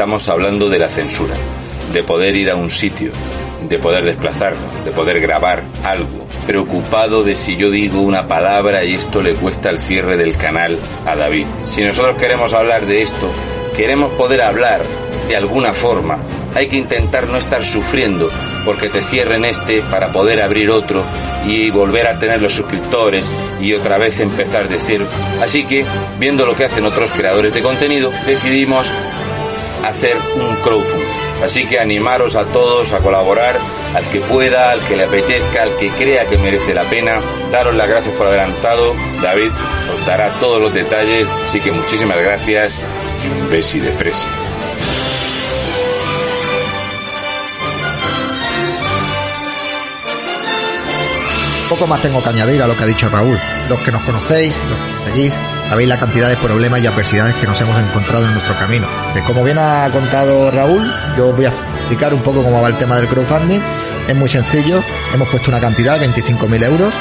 estamos hablando de la censura, de poder ir a un sitio, de poder desplazarnos, de poder grabar algo, preocupado de si yo digo una palabra y esto le cuesta el cierre del canal a David. Si nosotros queremos hablar de esto, queremos poder hablar de alguna forma, hay que intentar no estar sufriendo porque te cierren este para poder abrir otro y volver a tener los suscriptores y otra vez empezar de cero. Así que, viendo lo que hacen otros creadores de contenido, decidimos hacer un crowdfunding. Así que animaros a todos a colaborar, al que pueda, al que le apetezca, al que crea que merece la pena. Daros las gracias por adelantado. David os dará todos los detalles. Así que muchísimas gracias y un besi de fresa. Poco más tengo que añadir a lo que ha dicho Raúl. Los que nos conocéis, seguís, sabéis la cantidad de problemas y adversidades que nos hemos encontrado en nuestro camino. De como bien ha contado Raúl, yo voy a explicar un poco cómo va el tema del crowdfunding. Es muy sencillo, hemos puesto una cantidad de 25.000 euros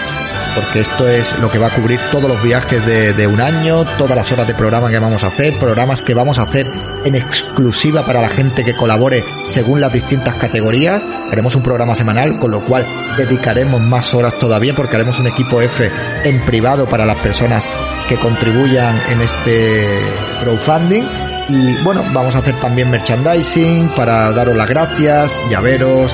porque esto es lo que va a cubrir todos los viajes de, de, un año, todas las horas de programa que vamos a hacer, programas que vamos a hacer en exclusiva para la gente que colabore según las distintas categorías. Haremos un programa semanal, con lo cual dedicaremos más horas todavía porque haremos un equipo F en privado para las personas que contribuyan en este crowdfunding. Y bueno, vamos a hacer también merchandising para daros las gracias, llaveros,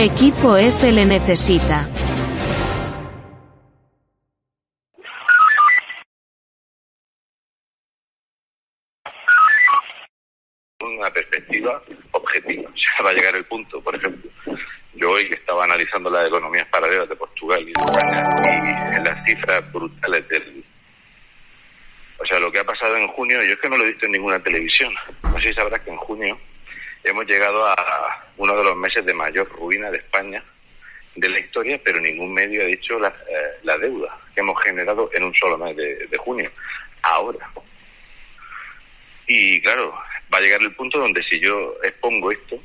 Equipo F le necesita. Una perspectiva objetiva. Ya va a llegar el punto, por ejemplo. Yo hoy estaba analizando las economías paralelas de Portugal y de España y en las cifras brutales del, o sea, lo que ha pasado en junio, yo es que no lo he visto en ninguna televisión. No sé si sabrás que en junio hemos llegado a uno de los meses de mayor ruina de España de la historia, pero ningún medio ha dicho la, eh, la deuda que hemos generado en un solo mes de, junio. Ahora. Y claro, va a llegar el punto donde si yo expongo esto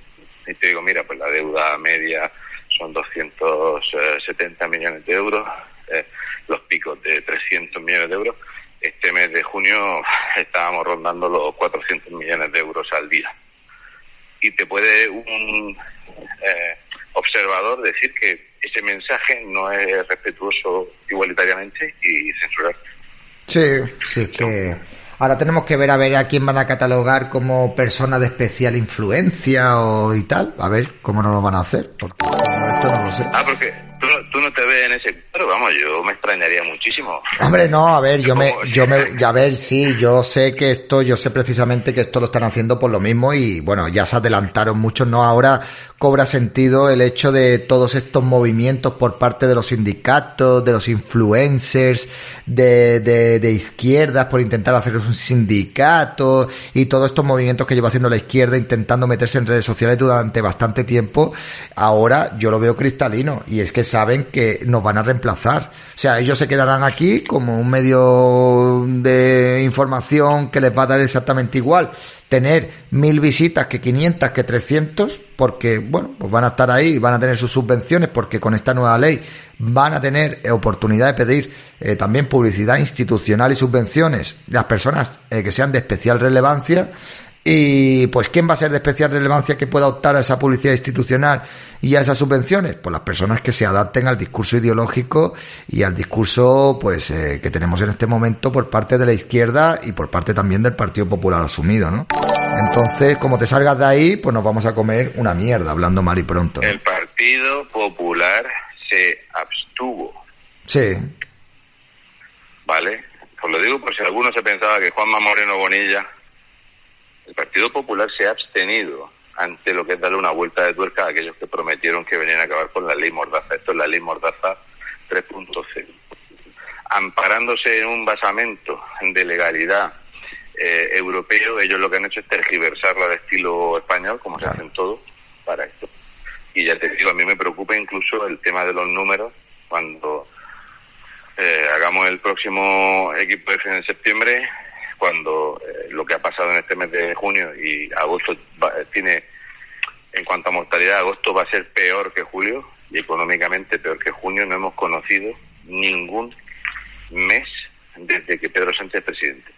y te digo, mira, pues la deuda media son 270 millones de euros, eh, los picos de 300 millones de euros, este mes de junio estábamos rondando los 400 millones de euros al día. Y te puede un eh, observador decir que ese mensaje no es respetuoso igualitariamente y censurar. Sí, sí, que ahora tenemos que ver a ver a quién van a catalogar como persona de especial influencia o y tal, a ver cómo nos lo van a hacer, porque esto no lo sé. Ah, porque tú, tú no te ves en ese cuadro, vamos, yo me extrañaría muchísimo. Hombre, no, a ver, yo me, yo me, a ver, sí, yo sé que esto, yo sé precisamente que esto lo están haciendo por lo mismo y bueno, ya se adelantaron muchos, ¿no? Ahora cobra sentido el hecho de todos estos movimientos por parte de los sindicatos, de los influencers, de, de, de izquierdas por intentar hacer un sindicato y todos estos movimientos que lleva haciendo la izquierda intentando meterse en redes sociales durante bastante tiempo, ahora yo lo veo cristalino y es que saben que nos van a reemplazar. O sea, ellos se quedarán aquí como un medio de información que les va a dar exactamente igual tener mil visitas que 500 que 300 porque bueno pues van a estar ahí van a tener sus subvenciones porque con esta nueva ley van a tener oportunidad de pedir eh, también publicidad institucional y subvenciones las personas eh, que sean de especial relevancia y pues quién va a ser de especial relevancia que pueda optar a esa publicidad institucional y a esas subvenciones pues las personas que se adapten al discurso ideológico y al discurso pues eh, que tenemos en este momento por parte de la izquierda y por parte también del Partido Popular asumido no entonces como te salgas de ahí pues nos vamos a comer una mierda hablando mal y pronto ¿no? el Partido Popular se abstuvo. Sí. Vale. Os lo digo por si alguno se pensaba que Juanma Moreno Bonilla, el Partido Popular se ha abstenido ante lo que es darle una vuelta de tuerca a aquellos que prometieron que venían a acabar con la ley Mordaza. Esto es la ley Mordaza 3.0. Amparándose en un basamento de legalidad eh, europeo, ellos lo que han hecho es tergiversarla de estilo español, como se hacen todos, para esto. Y ya te digo, a mí me preocupa incluso el tema de los números cuando eh, hagamos el próximo equipo F en septiembre, cuando eh, lo que ha pasado en este mes de junio y agosto tiene, en cuanto a mortalidad, agosto va a ser peor que julio y económicamente peor que junio, no hemos conocido ningún mes desde que Pedro Sánchez es presidente.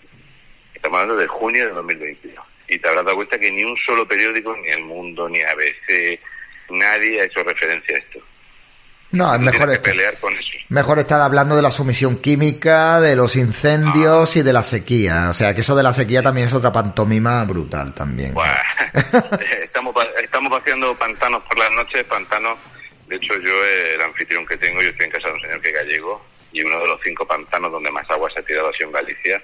Estamos hablando de junio de 2022. Y te habrás dado cuenta que ni un solo periódico, ni El Mundo, ni ABC, nadie ha hecho referencia a esto. No, es mejor, estar, mejor estar hablando de la sumisión química, de los incendios y de la sequía. O sea, que eso de la sequía también es otra pantomima brutal también. estamos, estamos paseando pantanos por las noches, pantanos. De hecho, yo, el anfitrión que tengo, yo estoy en casa de un señor que es gallego, y uno de los cinco pantanos donde más agua se ha tirado ha sido en Galicia.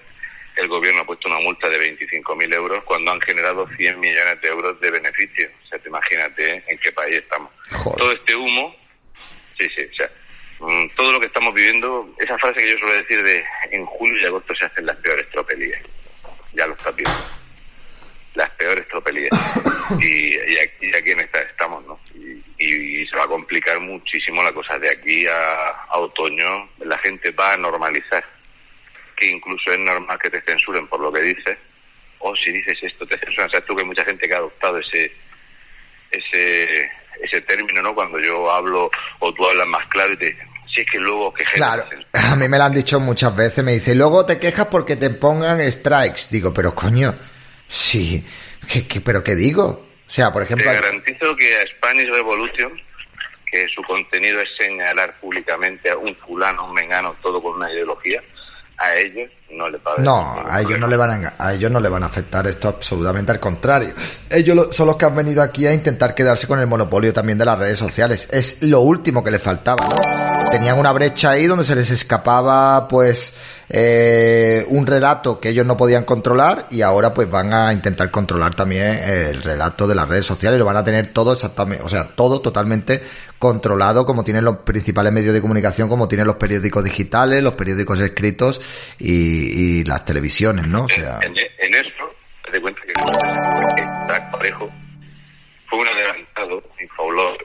El gobierno ha puesto una multa de 25.000 euros cuando han generado 100 millones de euros de beneficio. O sea, te imagínate en qué país estamos. Todo este humo Sí, sí, o sea, mm, todo lo que estamos viviendo, esa frase que yo suelo decir de en julio y agosto se hacen las peores tropelías. Ya lo estás viendo. Las peores tropelías. y, y, aquí, en esta estamos, ¿no? Y, se va a complicar muchísimo la cosa. De aquí a, otoño la gente va a normalizar. Que incluso es normal que te censuren por lo que dices. O si dices esto, te censuran. O sea, tú que hay mucha gente que ha adoptado ese ese ese término, ¿no? Cuando yo hablo o tú hablas más claro y te si es que luego que Claro, a mí me lo han dicho muchas veces, me dice, luego te quejas porque te pongan strikes. Digo, pero coño, sí, ¿qué, pero qué digo? O sea, por ejemplo... Te garantizo que a Spanish Revolution, que su contenido es señalar públicamente a un fulano, un mengano, todo con una ideología, a ellos no les va a No, a ellos no le van a, a ellos no le van a afectar esto absolutamente al contrario. Ellos son los que han venido aquí a intentar quedarse con el monopolio también de las redes sociales. Es lo último que les faltaba, ¿no? Tenían una brecha ahí donde se les escapaba pues eh, un relato que ellos no podían controlar y ahora pues van a intentar controlar también el relato de las redes sociales, lo van a tener todo exactamente, o sea, todo totalmente controlado como tienen los principales medios de comunicación, como tienen los periódicos digitales, los periódicos escritos y, las televisiones, ¿no? O sea... En, eso, te de cuenta que parejo fue un adelantado, un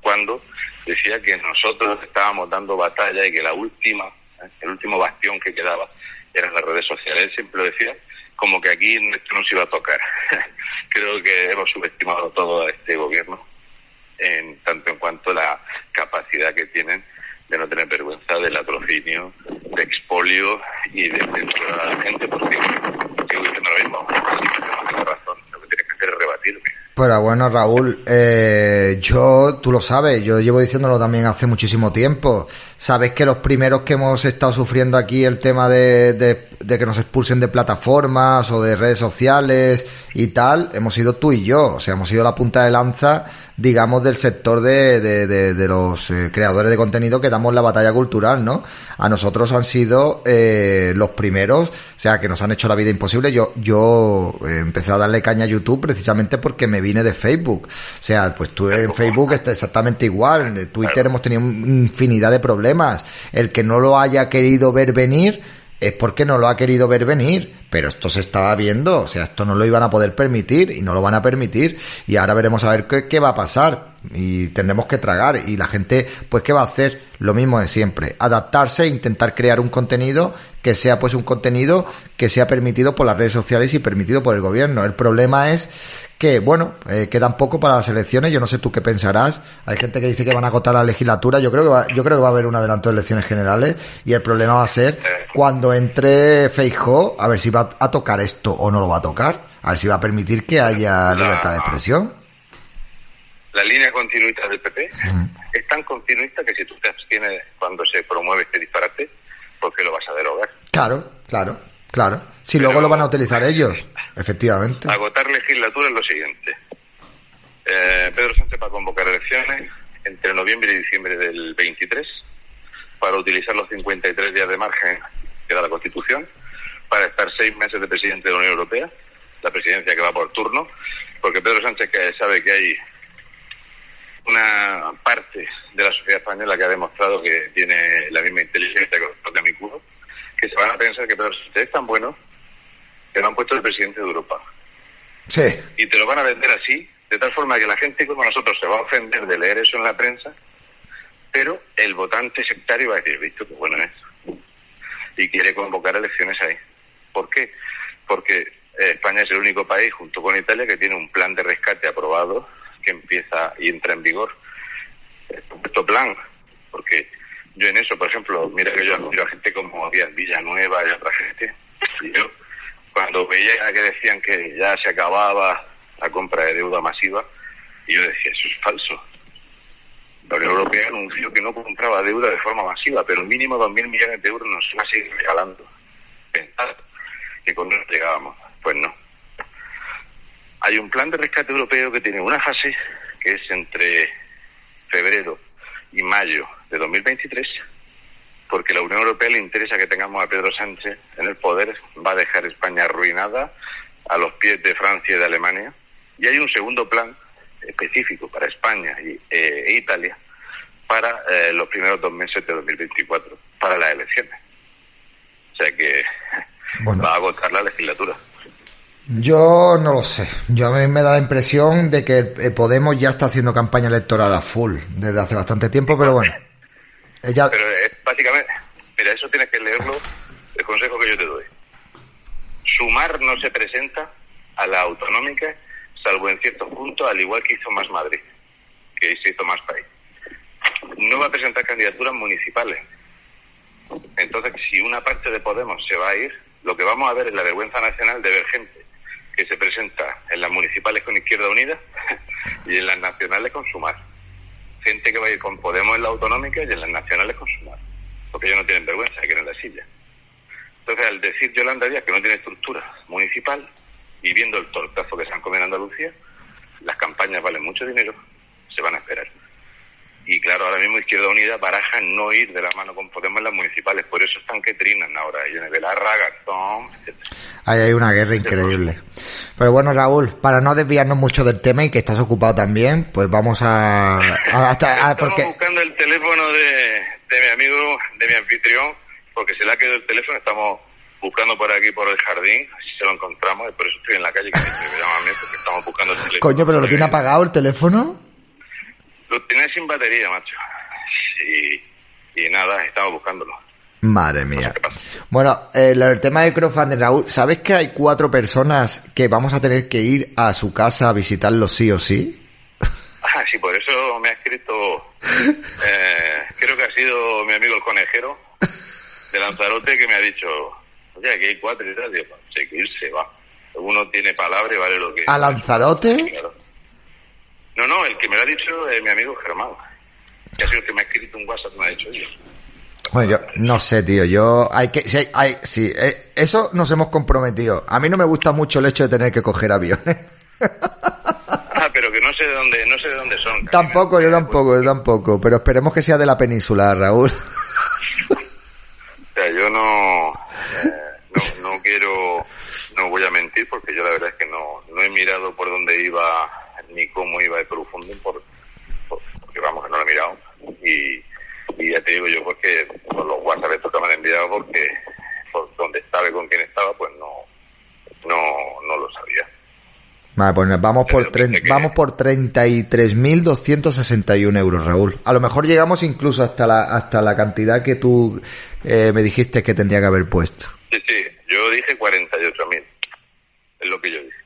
cuando decía que nosotros estábamos dando batalla y que la última el último bastión que quedaba eran las redes sociales. Él siempre lo decía como que aquí esto no se iba a tocar. Creo que hemos subestimado todo a este gobierno, en tanto en cuanto a la capacidad que tienen de no tener vergüenza del atrocinio, de expolio y de censurar a la gente, porque sigo diciendo lo mismo, no tengo razón, lo que tiene que hacer es rebatirme. Pero bueno, Raúl, eh, yo, tú lo sabes, yo llevo diciéndolo también hace muchísimo tiempo. Sabes que los primeros que hemos estado sufriendo aquí el tema de, de, de, que nos expulsen de plataformas o de redes sociales y tal, hemos sido tú y yo. O sea, hemos sido la punta de lanza digamos, del sector de, de, de, los eh, creadores de contenido que damos la batalla cultural, ¿no? A nosotros han sido eh, los primeros, o sea, que nos han hecho la vida imposible. Yo, yo eh, empecé a darle caña a YouTube precisamente porque me vine de Facebook. O sea, pues tú en Facebook está exactamente igual. En Twitter hemos tenido infinidad de problemas. El que no lo haya querido ver venir, es porque no lo ha querido ver venir. Pero esto se estaba viendo, o sea, esto no lo iban a poder permitir y no lo van a permitir. Y ahora veremos a ver qué, qué va a pasar. Y tendremos que tragar. Y la gente, pues, ¿qué va a hacer? Lo mismo de siempre. Adaptarse e intentar crear un contenido que sea, pues, un contenido que sea permitido por las redes sociales y permitido por el gobierno. El problema es que, bueno, eh, quedan poco para las elecciones. Yo no sé tú qué pensarás. Hay gente que dice que van a agotar la legislatura. Yo creo que va, yo creo que va a haber un adelanto de elecciones generales. Y el problema va a ser cuando entre Feijó, a ver si va a, tocar esto o no lo va a tocar, a ver si va a permitir que haya libertad de expresión. La línea continuista del PP es tan continuista que si tú te abstienes cuando se promueve este disparate, ¿por qué lo vas a derogar? Claro, claro, claro. Si luego lo van a utilizar ellos, efectivamente. Agotar legislatura es lo siguiente. Eh, Pedro Sánchez va a convocar elecciones entre noviembre y diciembre del 23 para utilizar los 53 días de margen que da la Constitución, para estar seis meses de presidente de la Unión Europea, la presidencia que va por turno, porque Pedro Sánchez sabe que hay una parte de la sociedad española que ha demostrado que tiene la misma inteligencia que los de mi culo, que se van a pensar que Pedro Sánchez es tan bueno que lo han puesto el presidente de Europa. Sí. Y te lo van a vender así, de tal forma que la gente como nosotros se va a ofender de leer eso en la prensa, pero el votante sectario va a decir, visto que bueno es. Y quiere convocar elecciones ahí. ¿Por qué? Porque eh, España es el único país, junto con Italia, que tiene un plan de rescate aprobado que empieza y entra en vigor. Este plan, porque yo en eso, por ejemplo, mira que yo admiro a gente como Díaz Villanueva y otra gente, yo cuando veía que decían que ya se acababa la compra de deuda masiva, y yo decía, eso es falso. La Unión Europea anunció que no compraba deuda de forma masiva, pero mínimo 2.000 millones de euros nos va a seguir regalando. Pensar que con llegábamos. Pues no. Hay un plan de rescate europeo que tiene una fase que es entre febrero y mayo de 2023, porque la Unión Europea le interesa que tengamos a Pedro Sánchez en el poder, va a dejar España arruinada a los pies de Francia y de Alemania. Y hay un segundo plan específico para España y, eh, e Italia para eh, los primeros dos meses de 2024, para las elecciones. O sea que va a agotar la legislatura. Yo no lo sé. Yo a mí me da la impresión de que eh, Podemos ya está haciendo campaña electoral a full desde hace bastante tiempo, pero bueno. Ella... Pero es básicamente, mira, eso tienes que leerlo, el consejo que yo te doy. Sumar no se presenta a la autonómica, salvo en ciertos puntos, al igual que hizo Más Madrid, que se hizo Más País. No va a presentar candidaturas municipales. Entonces, si una parte de Podemos se va a ir, lo que vamos a ver es la vergüenza nacional de ver gente que se presenta en las municipales con Izquierda Unida y en las nacionales con Sumar. Gente que va a ir con Podemos en la autonómica y en las nacionales con Sumar. Porque ellos no tienen vergüenza, quieren la silla. Entonces, al decir Yolanda Díaz que no tiene estructura municipal y viendo el tortazo que se han comido en Andalucía, las campañas valen mucho dinero, se van a esperar. Y claro, ahora mismo Izquierda Unida baraja no ir de la mano con Podemos en las municipales, por eso están que trinan ahora, ellos de la Ragazón, etc. Ahí hay una guerra increíble. Pero bueno, Raúl, para no desviarnos mucho del tema y que estás ocupado también, pues vamos a... Estamos buscando el teléfono de, de mi amigo, de mi anfitrión, porque se le ha quedado el teléfono, estamos buscando por aquí, por el jardín, así se lo encontramos, y por eso estoy en la calle, que me llaman a mí, porque estamos buscando el teléfono. Coño, pero ¿lo tiene apagado el teléfono? Lo tiene sin batería, macho. Y, y nada, estamos buscándolo. Madre mía. Bueno, eh, el tema del crowdfunding, Raúl, ¿sabes que hay cuatro personas que vamos a tener que ir a su casa a visitarlo sí o sí? Ah, sí, por eso me ha escrito, eh, creo que ha sido mi amigo el conejero de Lanzarote que me ha dicho, oye, aquí hay cuatro y tal, digo, sé que irse, va. Uno tiene palabra y vale lo que... ¿A Lanzarote? No, no, el que me lo ha dicho es mi amigo Germán. Que ha sido el que me ha escrito un WhatsApp, me ha dicho yo. Bueno, yo no sé, tío. Yo hay que, sí, hay, sí, eh, eso nos hemos comprometido. A mí no me gusta mucho el hecho de tener que coger aviones. ah, pero que no sé de dónde, no sé de dónde son. Tampoco, yo tampoco, yo tampoco. Pero esperemos que sea de la península, Raúl. o sea, yo no, eh, no, no quiero, no voy a mentir porque yo la verdad es que no, no he mirado por dónde iba ni cómo iba de profundo por, porque vamos que no lo he mirado y, y ya te digo yo porque por los WhatsApp estos que me han enviado porque por donde estaba y con quién estaba pues no no no lo sabía Vale, pues vamos por, vamos por 33.261 euros, Raúl. A lo mejor llegamos incluso hasta la hasta la cantidad que tú eh, me dijiste que tendría que haber puesto. Sí, sí, yo dije 48.000. Es lo que yo dije.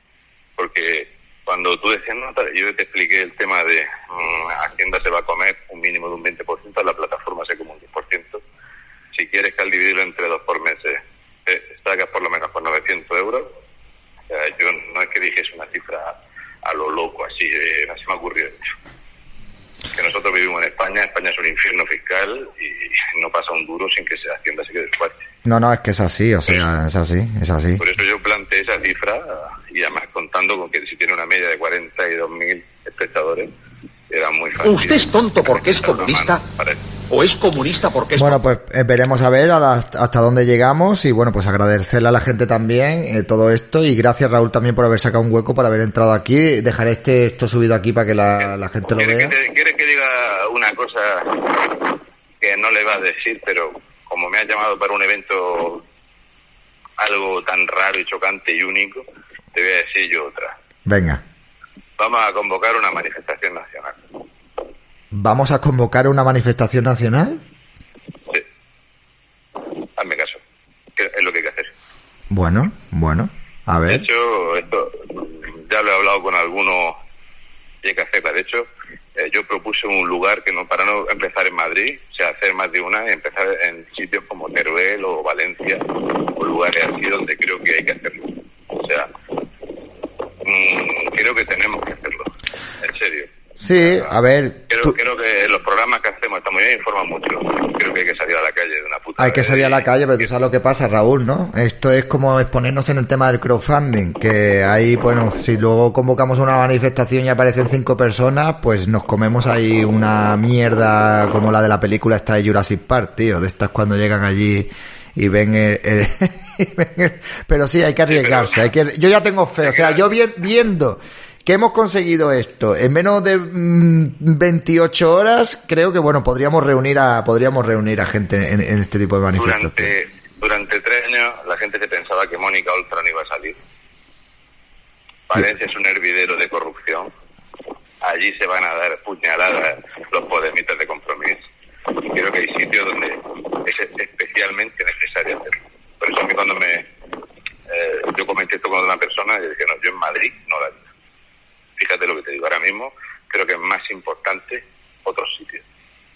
Porque cuando tú decías nota, yo te expliqué el tema de um, Hacienda se va a comer un mínimo de un 20%, la plataforma se come un 10%. Si quieres que al dividirlo entre dos por meses eh, sacas por lo menos por 900 euros, yo no es que dijese una cifra a lo loco, así, eh, así me ha ocurrido que nosotros vivimos en España, España es un infierno fiscal y no pasa un duro sin que se Hacienda se quede fuerte. No, no, es que es así, o sea, es así, es así. Por eso yo y además contando con que si tiene una media de 42.000 espectadores, era muy fácil. Usted es tonto porque es comunista. o es comunista porque es... Bueno, pues eh, veremos a ver hasta dónde llegamos y bueno, pues agradecerle a la gente también eh, todo esto y gracias Raúl también por haber sacado un hueco para haber entrado aquí. Dejaré este esto subido aquí para que la, gente lo vea. ¿Quieres que diga una cosa que no le va a decir, pero como me ha llamado para un evento algo tan raro y chocante y único, te voy a decir yo otra. Venga. Vamos a convocar una manifestación nacional. ¿Vamos a convocar una manifestación nacional? Sí. Hazme caso. es lo que hay que hacer. Bueno, bueno. A ver. De hecho, esto ya lo he hablado con algunos y hay que hacerla. De hecho, eh, yo propuse un lugar que no para no empezar en Madrid, o sea, hacer más de una, y empezar en sitios como Teruel o Valencia, o lugares así donde creo que hay que hacerlo. O sea, mmm, creo que tenemos que hacerlo, en serio. Sí, a ver. Creo, creo, que los programas que hacemos están muy bien, informan mucho. Creo que hay que salir a la calle de una puta. Hay que salir a la calle, pero tú sabes lo que pasa, Raúl, ¿no? Esto es como exponernos en el tema del crowdfunding, que ahí, bueno, si luego convocamos una manifestación y aparecen cinco personas, pues nos comemos ahí una mierda como la de la película esta de Jurassic Park, tío, de estas cuando llegan allí y ven el, pero sí hay que arriesgarse hay que yo ya tengo fe o sea yo viendo que hemos conseguido esto en menos de 28 mm, horas, creo que bueno, podríamos reunir a podríamos reunir a gente en, este tipo de manifestaciones. Durante, durante tres años la gente se pensaba que Mónica Oltra no iba a salir. Valencia es un hervidero de corrupción. Allí se van a dar puñaladas los podemitas de compromiso. Y creo que hay sitios donde es especialmente necesario hacerlo. Por eso a mí cuando me... Eh, yo comenté esto con una persona y dije, no, yo en Madrid no la fíjate lo que te digo ahora mismo, creo que es más importante otros sitios,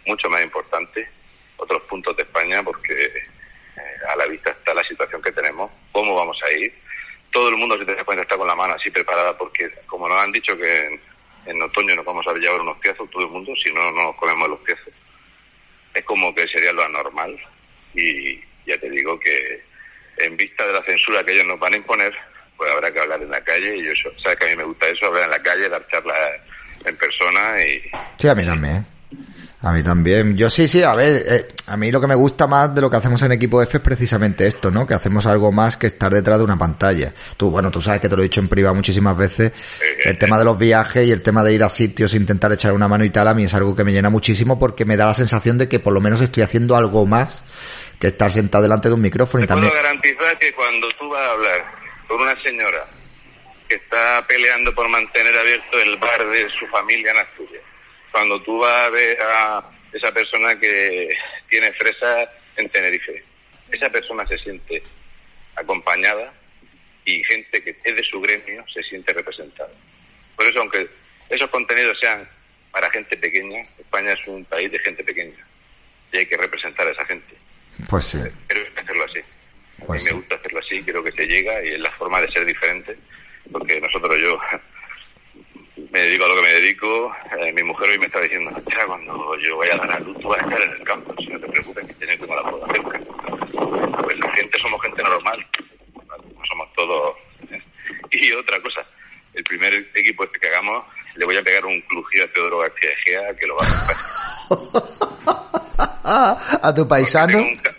mucho más importante otros puntos de España porque eh, a la vista está la situación que tenemos, cómo vamos a ir. Todo el mundo, si te das cuenta, está con la mano así preparada porque, como nos han dicho que en, otoño nos vamos a llevar unos piezos, todo el mundo, si no, no nos comemos los piezos. Es como que sería lo anormal y ya te digo que en vista de la censura que ellos nos van a imponer, pues habrá que hablar en la calle y yo sabes que a mí me gusta eso hablar en la calle dar charlas en persona y sí a mí también a mí también. Yo sí, sí, a ver, eh, a mí lo que me gusta más de lo que hacemos en Equipo F es precisamente esto, ¿no? Que hacemos algo más que estar detrás de una pantalla. Tú, bueno, tú sabes que te lo he dicho en privado muchísimas veces. El tema de los viajes y el tema de ir a sitios, intentar echar una mano y tal, a mí es algo que me llena muchísimo porque me da la sensación de que por lo menos estoy haciendo algo más que estar sentado delante de un micrófono. y también... puedo garantizar que cuando tú vas a hablar por una señora que está peleando por mantener abierto el bar de su familia en Asturias. Cuando tú vas a ver a esa persona que tiene fresa en Tenerife, esa persona se siente acompañada y gente que es de su gremio se siente representada. Por eso, aunque esos contenidos sean para gente pequeña, España es un país de gente pequeña y hay que representar a esa gente. Pues sí. Pero hay que hacerlo así. A mí pues me gusta hacerlo así, creo que se llega y es la forma de ser diferente, porque nosotros, yo me dedico a lo que me dedico, eh, mi mujer hoy me está diciendo, cuando yo vaya a dar a luz, tú vas a estar en el campo, si no te preocupes, que tienes como la boda cerca. Pues la gente somos gente normal, no somos todos. Y otra cosa, el primer equipo este que hagamos, le voy a pegar un clujido a Teodoro García Egea que lo va a ¿A tu paisano? tengo un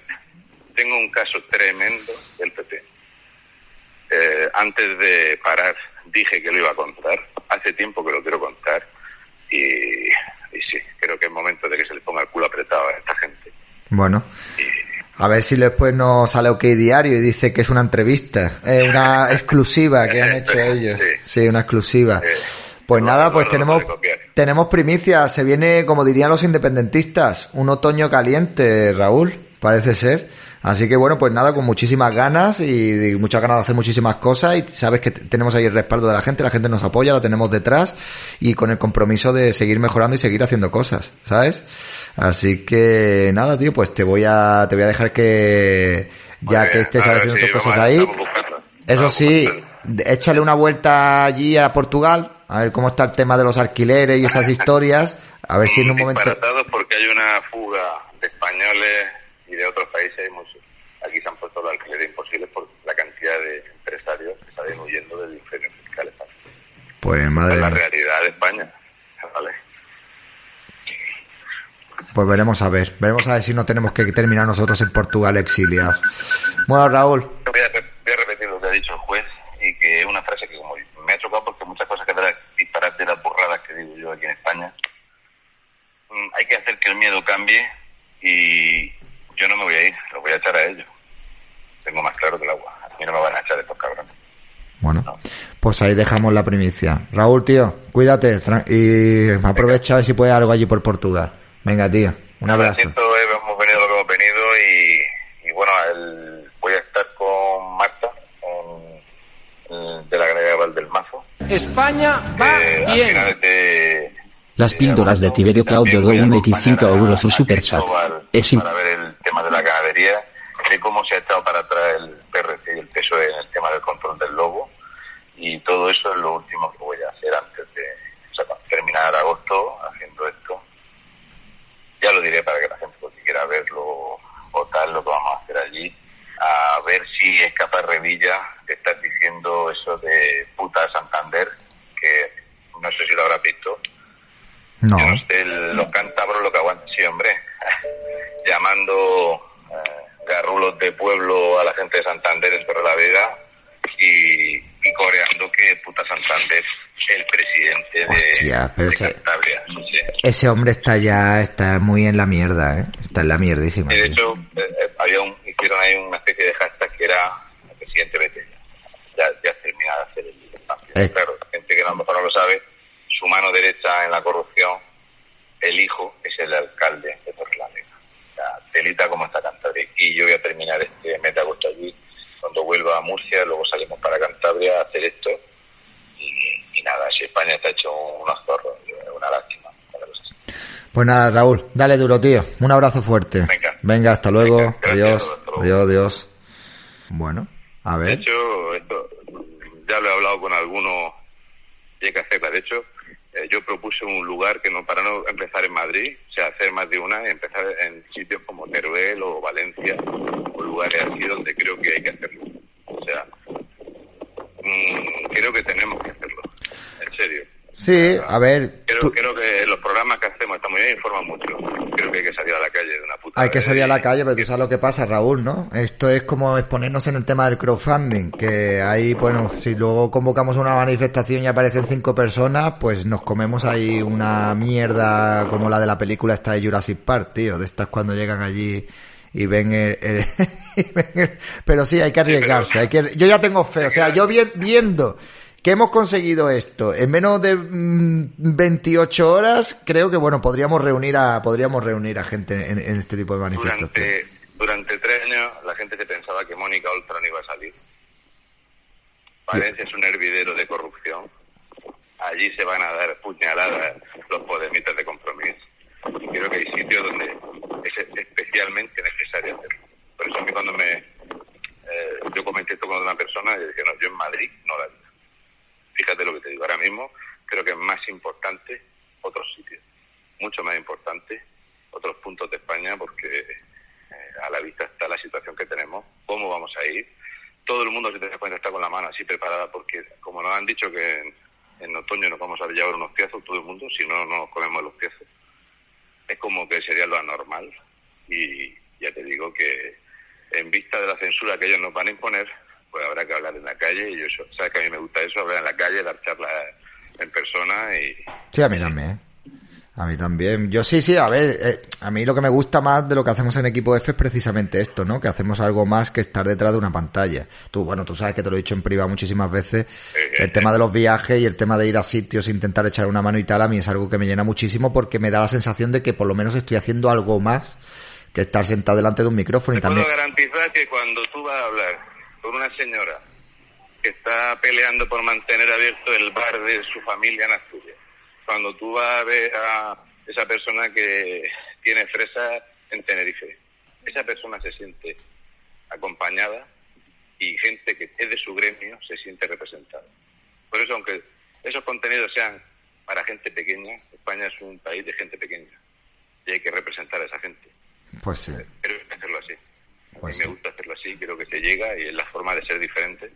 caso tremendo del PP. Eh, antes de parar dije que lo iba a contar. Hace tiempo que lo quiero contar. Y, sí, creo que es momento de que se le ponga el culo apretado a esta gente. Bueno. A ver si después nos sale OK Diario y dice que es una entrevista, es una exclusiva que han hecho ellos. Sí, una exclusiva. Pues nada, pues tenemos, tenemos primicia. Se viene, como dirían los independentistas, un otoño caliente, Raúl, parece ser. Así que bueno, pues nada, con muchísimas ganas y, muchas ganas de hacer muchísimas cosas y sabes que tenemos ahí el respaldo de la gente, la gente nos apoya, la tenemos detrás y con el compromiso de seguir mejorando y seguir haciendo cosas, ¿sabes? Así que nada, tío, pues te voy a, te voy a dejar que, ya que estés haciendo tus cosas ahí. Eso sí, échale una vuelta allí a Portugal, a ver cómo está el tema de los alquileres y esas historias, a ver si en un momento... porque hay una fuga de españoles de otros países muchos. Aquí se han puesto los alquileres imposibles por la cantidad de empresarios que salen huyendo del infierno fiscal. Pues madre. Es la realidad de España. ¿vale? pues veremos a ver. Veremos a ver si no tenemos que terminar nosotros en Portugal exiliados. Bueno, Raúl. Voy a, voy a repetir lo que ha dicho el juez y que es una frase que como me ha chocado porque muchas cosas que te disparate las borradas que digo yo aquí en España. Mm, hay que hacer que el miedo cambie y yo no me voy a ir, lo voy a echar a ellos. Tengo más claro que el agua. A mí no me van a echar estos cabrones. Bueno, pues ahí dejamos la primicia. Raúl, tío, cuídate y aprovecha a ver si puede algo allí por Portugal. Venga, tío, un abrazo. Siento, eh, hemos venido lo que hemos venido y, y bueno, el- voy a estar con Marta en- en- de la Grega Valdelmazo. España va eh, a bien. finales de, Las píldoras de Tiberio Claudio de 25 acompañar a- euros su superchat. Cristóbal Es tema de cómo se ha echado para atrás el PRC y el PSOE en el tema del control del lobo. Y todo eso es lo último que voy a hacer antes de o sea, terminar agosto haciendo esto. Ya lo diré para que la gente pues, si quiera verlo o tal, lo que vamos a hacer allí. A ver si es capaz Revilla de estar diciendo eso de puta Santander, que no sé si lo habrá visto. No, no sé, los cántabros lo que aguantan, sí, hombre. Llamando garrulos de pueblo a la gente de Santander en Torre la Vega y, y coreando que puta Santander el presidente de, Hostia, pero de ese- Cantabria. Ese hombre está ya, está muy en la mierda, ¿eh? Está en la mierdísima. Y de hecho, eh, eh, había un, hicieron ahí una especie de hashtag que era el presidente vete. Ya, ya termina de hacer el. Eh. Claro, gente que a lo mejor no lo sabe, su mano derecha en la corrupción, el hijo es el alcalde de Torrelavega. O sea, telita como está Cantabria. Y yo voy a terminar este mes de agosto allí. Cuando vuelva a Murcia, luego salimos para Cantabria a hacer esto. Y, y nada, si España está hecho unos zorros, una lástima. una cosa así. Pues nada, Raúl, dale duro, tío. Un abrazo fuerte. Venga. hasta luego. Venga, adiós. hasta luego. Adiós, adiós. Bueno, a De ver. hecho, esto, ya lo he hablado con algunos que hacerla. De hecho, eh, yo propuse un lugar que no para no empezar en Madrid, o sea, hacer más de una y empezar en Teruel o Valencia o lugares así donde creo que hay que hacerlo. O sea, mm, creo que tenemos que hacerlo. En serio. Sí, a ver. Creo, tú- creo que los programas que hacemos están muy bien, informan mucho. Creo que hay que salir a la calle de una Hay que salir a la y- calle, pero tú sabes lo que pasa, Raúl, ¿no? Esto es como exponernos en el tema del crowdfunding, que ahí, bueno, si luego convocamos una manifestación y aparecen cinco personas, pues nos comemos ahí una mierda como la de la película esta de Jurassic Park, tío, de estas cuando llegan allí y ven el... el- y ven el- pero sí, hay que arriesgarse, hay que... Yo ya tengo fe, o sea, yo vi- viendo que hemos conseguido esto en menos de mm, 28 horas, creo que bueno, podríamos reunir a podríamos reunir a gente en, este tipo de manifestaciones. Durante, durante tres años la gente se pensaba que Mónica Oltra no iba a salir. Valencia es un hervidero de corrupción. Allí se van a dar puñaladas los podemitas de compromiso. Y creo que hay sitios donde es especialmente necesario hacerlo. Por eso a mí cuando me... eh, yo comenté esto con una persona y dije, no, yo en Madrid no la. Fíjate lo que te digo. Ahora mismo creo que es más importante otros sitios. Mucho más importante otros puntos de España porque eh, a la vista está la situación que tenemos, cómo vamos a ir. Todo el mundo, si te das cuenta, está con la mano así preparada porque, como nos han dicho que en, otoño nos vamos a llevar unos piezos, todo el mundo, si no, no nos comemos los piezos. Es como que sería lo anormal. Y ya te digo que en vista de la censura que ellos nos van a imponer, pues habrá que hablar en la calle. Y yo, sabes que a mí me gusta eso, hablar en la calle, dar charlas en persona y, Sí, a mí también. ¿eh? A mí también. Yo sí, sí, a ver, eh, a mí lo que me gusta más de lo que hacemos en Equipo F es precisamente esto, ¿no? Que hacemos algo más que estar detrás de una pantalla. Tú, bueno, tú sabes que te lo he dicho en privado muchísimas veces, el tema de los viajes y el tema de ir a sitios, intentar echar una mano y tal, a mí es algo que me llena muchísimo porque me da la sensación de que por lo menos estoy haciendo algo más que estar sentado delante de un micrófono y también... puedo garantizar que cuando tú vas a hablar con una señora que está peleando por mantener abierto el bar de su familia en Asturias, cuando tú vas a ver a esa persona que tiene fresa en Tenerife, esa persona se siente acompañada y gente que es de su gremio se siente representada. Por eso, aunque esos contenidos sean para gente pequeña, España es un país de gente pequeña y hay que representar a esa gente. Pues sí. Creo que hacerlo así. Pues a mí me gusta hacerlo así, creo que se llega y es la forma de ser diferente,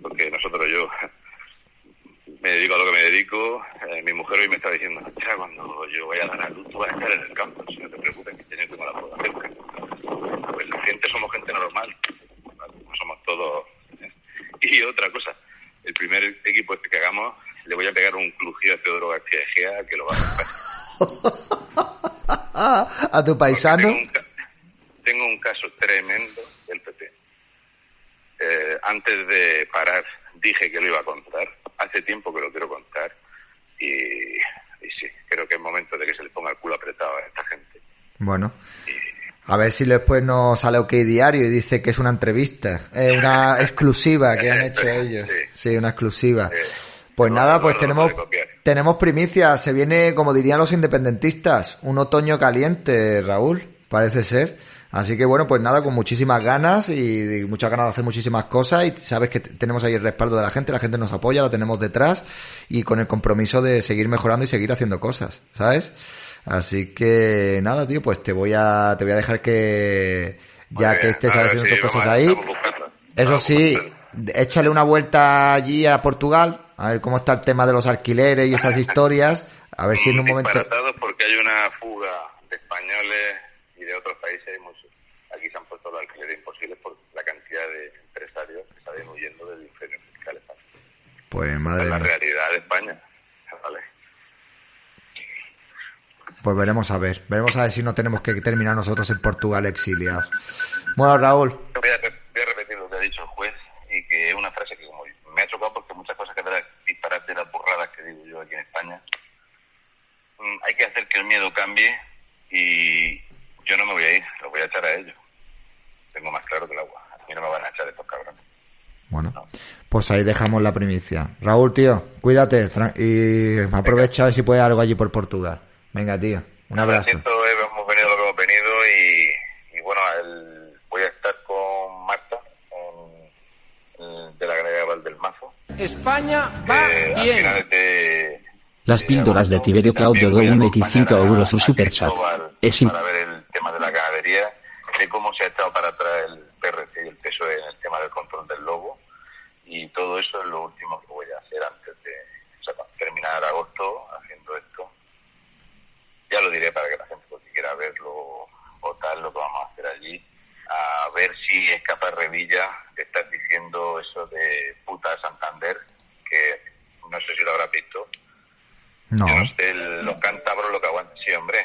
porque nosotros, yo, me dedico a lo que me dedico. Eh, mi mujer hoy me está diciendo, cuando yo vaya a a luz, tú vas a estar en el campo, si no te preocupes, que yo tengo la boda cerca. Pues la gente somos gente normal, no somos todos. Y otra cosa, el primer equipo este que hagamos, le voy a pegar un crujido a Teodoro García Egea que lo va a a a tu paisano. Tengo un, tengo un caso tremendo del PP. Eh, antes de parar dije que lo iba a contar. Hace tiempo que lo quiero contar. Y, y sí, creo que es momento de que se le ponga el culo apretado a esta gente. Bueno. A ver si después nos sale OK Diario y dice que es una entrevista, es una exclusiva que han hecho ellos. Sí, una exclusiva. Pues No, nada, pues no tenemos tenemos primicia, se viene, como dirían los independentistas, un otoño caliente, Raúl, parece ser. Así que bueno, pues nada, con muchísimas ganas y, y muchas ganas de hacer muchísimas cosas y sabes que tenemos ahí el respaldo de la gente, la gente nos apoya, lo tenemos detrás y con el compromiso de seguir mejorando y seguir haciendo cosas, ¿sabes? Así que nada, tío, pues te voy a te voy a dejar que ya que estés haciendo tus cosas ahí. Eso sí, échale una vuelta allí a Portugal, a ver cómo está el tema de los alquileres y esas historias, a ver si en un momento... Porque hay una fuga de españoles y de otros países. muchos. Aquí se han puesto los alquileres imposibles por la cantidad de empresarios que salen huyendo del infierno fiscal español. Pues madre es la mía. realidad de España. Vale. Pues veremos a ver, veremos a ver si no tenemos que terminar nosotros en Portugal exiliados. Bueno, Raúl, Voy a, voy a repetir lo que ha dicho el juez y que es una frase que como me ha chocado porque muchas cosas que te disparar de las burradas que digo yo aquí en España. Mm, hay que hacer que el miedo cambie y yo no me voy a ir, lo voy a echar a ellos. Tengo más claro que el agua. A mí no me van a echar estos cabrones. bueno, pues ahí dejamos la primicia. Raúl, tío, cuídate y aprovecha a ver si puedes algo allí por Portugal. Venga, tío, un Lo abrazo. siento, eh, hemos venido lo que hemos venido y, y bueno, el- voy a estar con Marta en- en- de la Grega Valdelmazo. España va Eh, bien. de, Las píldoras de Tiberio Claudio También voy a de un acompañar 25 a- euros su superchat. Es para ver el tema de la ganadería, de cómo se ha echado para atrás el PRC y el PSOE en el tema del control del lobo y todo eso es lo último que voy a hacer antes de o sea, terminar agosto haciendo esto. Ya lo diré para que la gente pues, si quiera verlo o tal, lo que vamos a hacer allí. A ver si es capaz Revilla de estar diciendo eso de puta Santander, que no sé si lo habrás visto. No, Yo no sé, el- los cántabros lo que aguantan, sí, hombre.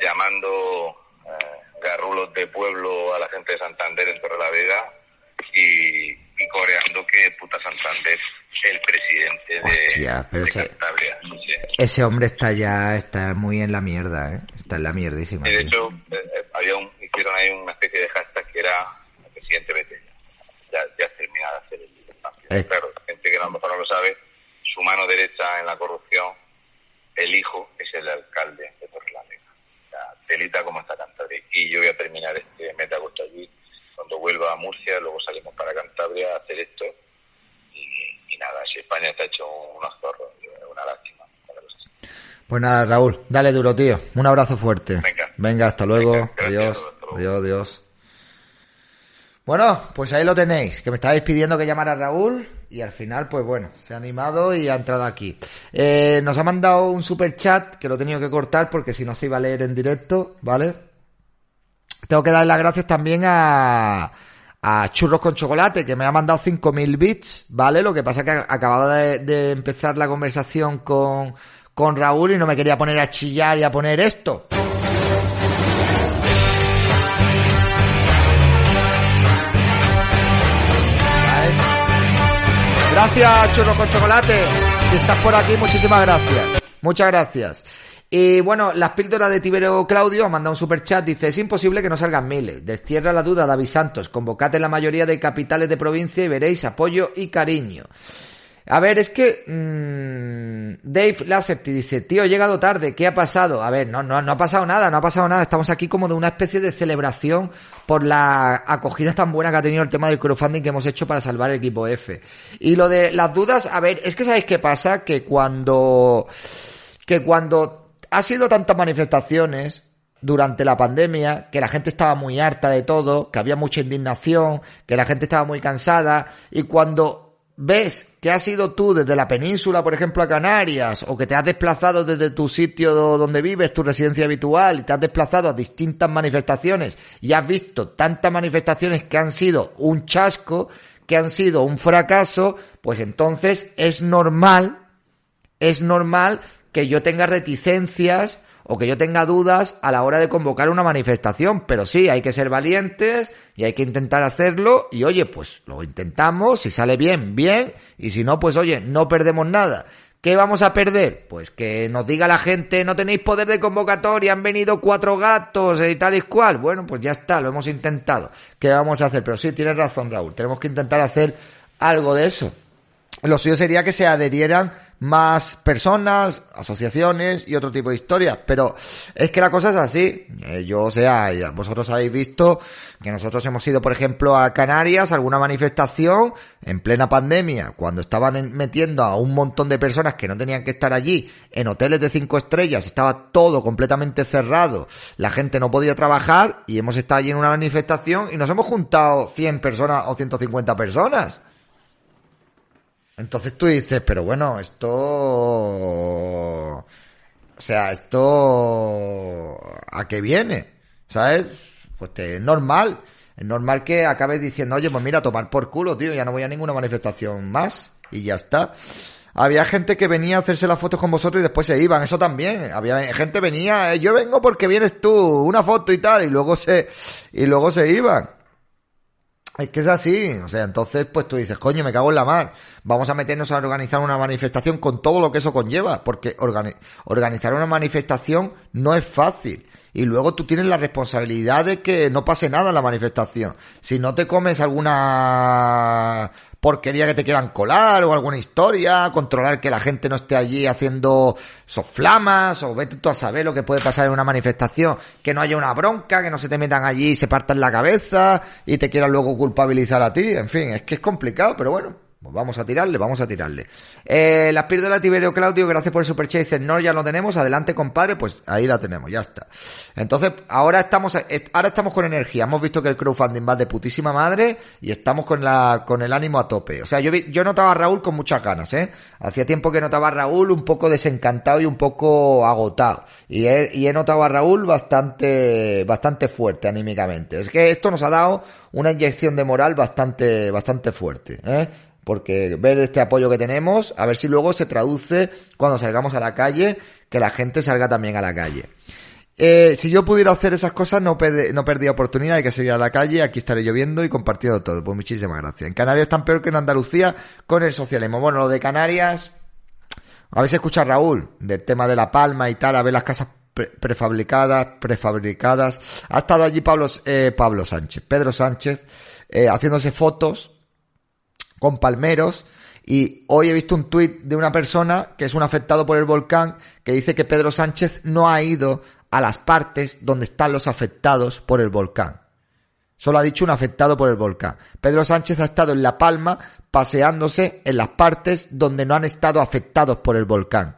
Llamando eh, garrulos de pueblo a la gente de Santander en Torrelavega y, y coreando que puta Santander el presidente de, Hostia, pero de ese- Cantabria. Sí. Ese hombre está ya, está muy en la mierda, ¿eh? Está en la mierdísima. Y de hecho, eh, eh, había un, hicieron ahí una especie de hashtag que era el presidente vete. Ya, ya has terminado de hacer el espacio. Eh. Claro, gente que a lo mejor no lo sabe, su mano derecha en la corrupción, el hijo es el alcalde de Torrelavega. Sea, telita como está Cantabria. Y yo voy a terminar este mes de agosto allí. Cuando vuelva a Murcia, luego salimos para Cantabria a hacer esto. Y, y nada, si España está hecho unos zorros, es una lástima. una cosa así. Pues nada, Raúl, dale duro, tío. Un abrazo fuerte. Venga. hasta luego. Venga, gracias, adiós. hasta luego. Adiós, adiós. Bueno, pues ahí lo tenéis, que me estabais pidiendo que llamara a Raúl y al final, pues bueno, se ha animado y ha entrado aquí. Eh, nos ha mandado un super chat que lo he tenido que cortar porque si no se iba a leer en directo, ¿vale? Tengo que dar las gracias también a, a Churros con Chocolate, que me ha mandado 5.000 bits, ¿vale? Lo que pasa que acababa de, de empezar la conversación con, con Raúl y no me quería poner a chillar y a poner esto. Gracias, Churros con Chocolate. Si estás por aquí, muchísimas gracias. Muchas gracias. Y bueno, las píldoras de Tiberio Claudio ha mandado un super chat. Dice: Es imposible que no salgan miles. Destierra la duda, David Santos. Convocad en la mayoría de capitales de provincia y veréis apoyo y cariño. A ver, es que mm, Dave Lasserty dice, tío, he llegado tarde, ¿qué ha pasado? A ver, no, no, no ha pasado nada, no ha pasado nada, estamos aquí como de una especie de celebración por la acogida tan buena que ha tenido el tema del crowdfunding que hemos hecho para salvar el equipo F. Y lo de las dudas, a ver, es que sabéis qué pasa, que cuando, que cuando ha sido tantas manifestaciones, durante la pandemia, que la gente estaba muy harta de todo, que había mucha indignación, que la gente estaba muy cansada, y cuando ves que has ido tú desde la península, por ejemplo, a Canarias, o que te has desplazado desde tu sitio donde vives, tu residencia habitual, y te has desplazado a distintas manifestaciones, y has visto tantas manifestaciones que han sido un chasco, que han sido un fracaso, pues entonces es normal, es normal que yo tenga reticencias o que yo tenga dudas a la hora de convocar una manifestación, pero sí, hay que ser valientes y hay que intentar hacerlo y oye, pues lo intentamos, si sale bien, bien, y si no, pues oye, no perdemos nada. ¿Qué vamos a perder? Pues que nos diga la gente, no tenéis poder de convocatoria, han venido cuatro gatos y tal y cual. Bueno, pues ya está, lo hemos intentado. ¿Qué vamos a hacer? Pero sí, tienes razón, Raúl, tenemos que intentar hacer algo de eso. Lo suyo sería que se adherieran más personas, asociaciones y otro tipo de historias. Pero es que la cosa es así. Eh, yo, o sea, vosotros habéis visto que nosotros hemos ido, por ejemplo, a Canarias, a alguna manifestación en plena pandemia, cuando estaban metiendo a un montón de personas que no tenían que estar allí, en hoteles de cinco estrellas, estaba todo completamente cerrado, la gente no podía trabajar y hemos estado allí en una manifestación y nos hemos juntado 100 personas o 150 personas. Entonces tú dices, pero bueno, esto... O sea, esto... ¿A qué viene? ¿Sabes? Pues es normal. Es normal que acabes diciendo, oye, pues mira, tomar por culo, tío, ya no voy a ninguna manifestación más. Y ya está. Había gente que venía a hacerse las fotos con vosotros y después se iban, eso también. Había gente venía, eh, yo vengo porque vienes tú, una foto y tal, y luego se, y luego se iban. Es que es así, o sea, entonces pues tú dices, coño, me cago en la mar, vamos a meternos a organizar una manifestación con todo lo que eso conlleva, porque organizar una manifestación no es fácil. Y luego tú tienes la responsabilidad de que no pase nada en la manifestación. Si no te comes alguna porquería que te quieran colar o alguna historia, controlar que la gente no esté allí haciendo soflamas o vete tú a saber lo que puede pasar en una manifestación, que no haya una bronca, que no se te metan allí y se partan la cabeza y te quieran luego culpabilizar a ti, en fin, es que es complicado, pero bueno, pues vamos a tirarle, vamos a tirarle. Eh, la píldora Tiberio Claudio, gracias por el superchat. Dice, no, ya lo tenemos. Adelante, compadre. Pues ahí la tenemos, ya está. Entonces, ahora estamos, ahora estamos con energía. Hemos visto que el crowdfunding va de putísima madre y estamos con la, con el ánimo a tope. O sea, yo, yo notaba a Raúl con muchas ganas, eh. Hacía tiempo que notaba a Raúl un poco desencantado y un poco agotado. Y he, y he notado a Raúl bastante, bastante fuerte anímicamente. Es que esto nos ha dado una inyección de moral bastante, bastante fuerte, eh porque ver este apoyo que tenemos, a ver si luego se traduce cuando salgamos a la calle, que la gente salga también a la calle. Eh, si yo pudiera hacer esas cosas, no, perdía oportunidad de que seguir a la calle, aquí estaré lloviendo y compartiendo todo. Pues muchísimas gracias. En Canarias están peor que en Andalucía con el socialismo. Bueno, lo de Canarias, a si escucha Raúl, del tema de La Palma y tal, a ver las casas prefabricadas, prefabricadas. Ha estado allí Pablo, eh, Pablo Sánchez, Pedro Sánchez, eh, haciéndose fotos con palmeros. Y hoy he visto un tuit de una persona que es un afectado por el volcán que dice que Pedro Sánchez no ha ido a las partes donde están los afectados por el volcán. Solo ha dicho un afectado por el volcán. Pedro Sánchez ha estado en La Palma paseándose en las partes donde no han estado afectados por el volcán.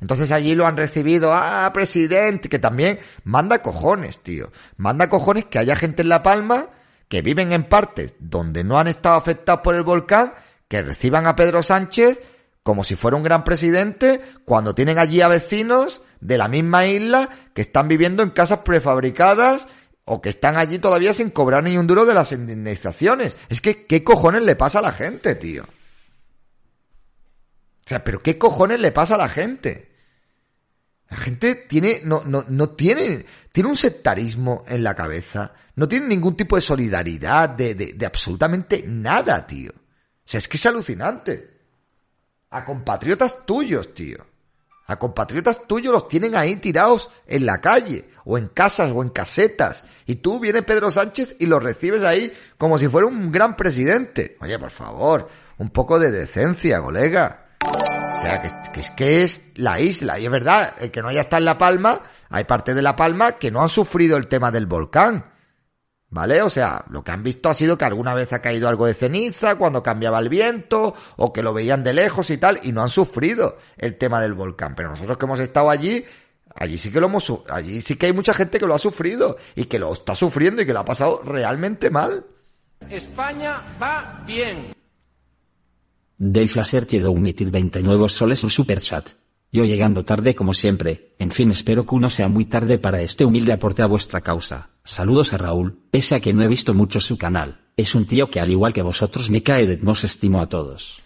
Entonces allí lo han recibido, ah, presidente, que también manda cojones, tío. Manda cojones que haya gente en La Palma que viven en partes donde no han estado afectados por el volcán, que reciban a Pedro Sánchez como si fuera un gran presidente, cuando tienen allí a vecinos de la misma isla que están viviendo en casas prefabricadas o que están allí todavía sin cobrar ni un duro de las indemnizaciones. Es que, ¿qué cojones le pasa a la gente, tío? O sea, pero ¿qué cojones le pasa a la gente? La gente tiene, no, no, no tiene, tiene un sectarismo en la cabeza no tienen ningún tipo de solidaridad, de, de, absolutamente nada, tío. O sea, es que es alucinante. A compatriotas tuyos, tío. A compatriotas tuyos los tienen ahí tirados en la calle, o en casas, o en casetas. Y tú viene Pedro Sánchez y los recibes ahí como si fuera un gran presidente. Oye, por favor, un poco de decencia, colega. O sea, que, es que es la isla. Y es verdad, el que no haya estado en La Palma, hay parte de La Palma que no han sufrido el tema del volcán. ¿Vale? O sea, lo que han visto ha sido que alguna vez ha caído algo de ceniza cuando cambiaba el viento o que lo veían de lejos y tal y no han sufrido el tema del volcán. Pero nosotros que hemos estado allí, allí sí que lo hemos, allí sí que hay mucha gente que lo ha sufrido y que lo está sufriendo y que lo ha pasado realmente mal. España va bien. Dave Laser llegó a unir 20 nuevos soles en Superchat. Yo llegando tarde como siempre, en fin espero que no sea muy tarde para este humilde aporte a vuestra causa. Saludos a Raúl, pese a que no he visto mucho su canal, es un tío que al igual que vosotros me cae de nos estimo a todos.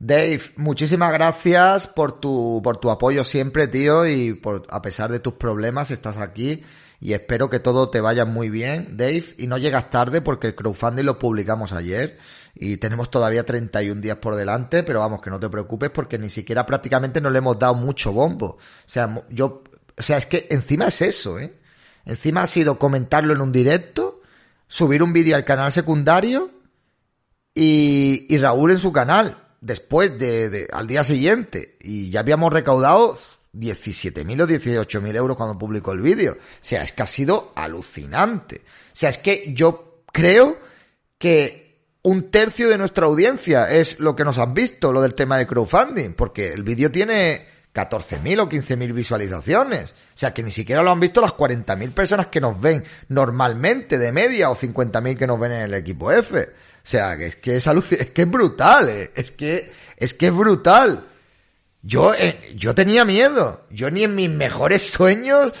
Dave, muchísimas gracias por tu, por tu apoyo siempre, tío, y por, a pesar de tus problemas estás aquí y espero que todo te vaya muy bien, Dave, y no llegas tarde porque el crowdfunding lo publicamos ayer y tenemos todavía 31 días por delante, pero vamos, que no te preocupes porque ni siquiera prácticamente no le hemos dado mucho bombo. O sea, yo, o sea, es que encima es eso, ¿eh? Encima ha sido comentarlo en un directo, subir un vídeo al canal secundario y, y Raúl en su canal después de, de, al día siguiente y ya habíamos recaudado 17.000 o 18.000 euros cuando publicó el vídeo. O sea, es que ha sido alucinante. O sea, es que yo creo que un tercio de nuestra audiencia es lo que nos han visto, lo del tema de crowdfunding, porque el vídeo tiene 14.000 o 15.000 visualizaciones. O sea, que ni siquiera lo han visto las 40.000 personas que nos ven normalmente de media o 50.000 que nos ven en el equipo F. O sea, que es que es, es que es brutal, eh. es que es que es brutal. Yo, eh, yo tenía miedo. Yo ni en mis mejores sueños,